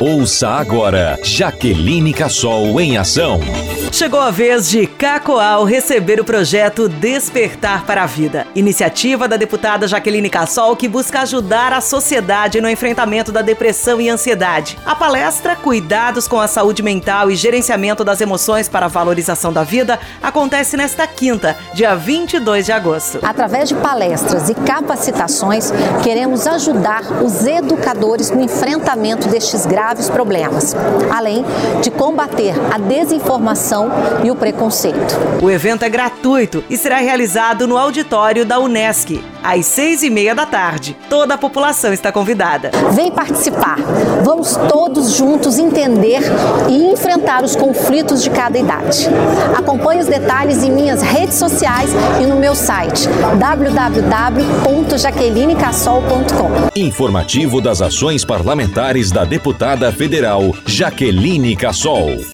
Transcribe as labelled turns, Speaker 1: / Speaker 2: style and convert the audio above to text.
Speaker 1: Ouça agora Jaqueline Cassol em ação.
Speaker 2: Chegou a vez de Cacoal receber o projeto Despertar para a Vida, iniciativa da deputada Jaqueline Cassol que busca ajudar a sociedade no enfrentamento da depressão e ansiedade. A palestra Cuidados com a Saúde Mental e Gerenciamento das Emoções para a Valorização da Vida acontece nesta quinta, dia 22 de agosto.
Speaker 3: Através de palestras e capacitações, queremos ajudar os educadores no enfrentamento destes graves problemas, além de combater a desinformação e o preconceito.
Speaker 2: O evento é gratuito e será realizado no auditório da Unesc, às seis e meia da tarde. Toda a população está convidada.
Speaker 3: Vem participar. Vamos todos juntos entender e enfrentar os conflitos de cada idade. Acompanhe os detalhes em minhas redes sociais e no meu site www.jaquelinecassol.com.
Speaker 1: Informativo das ações parlamentares da deputada federal Jaqueline Cassol.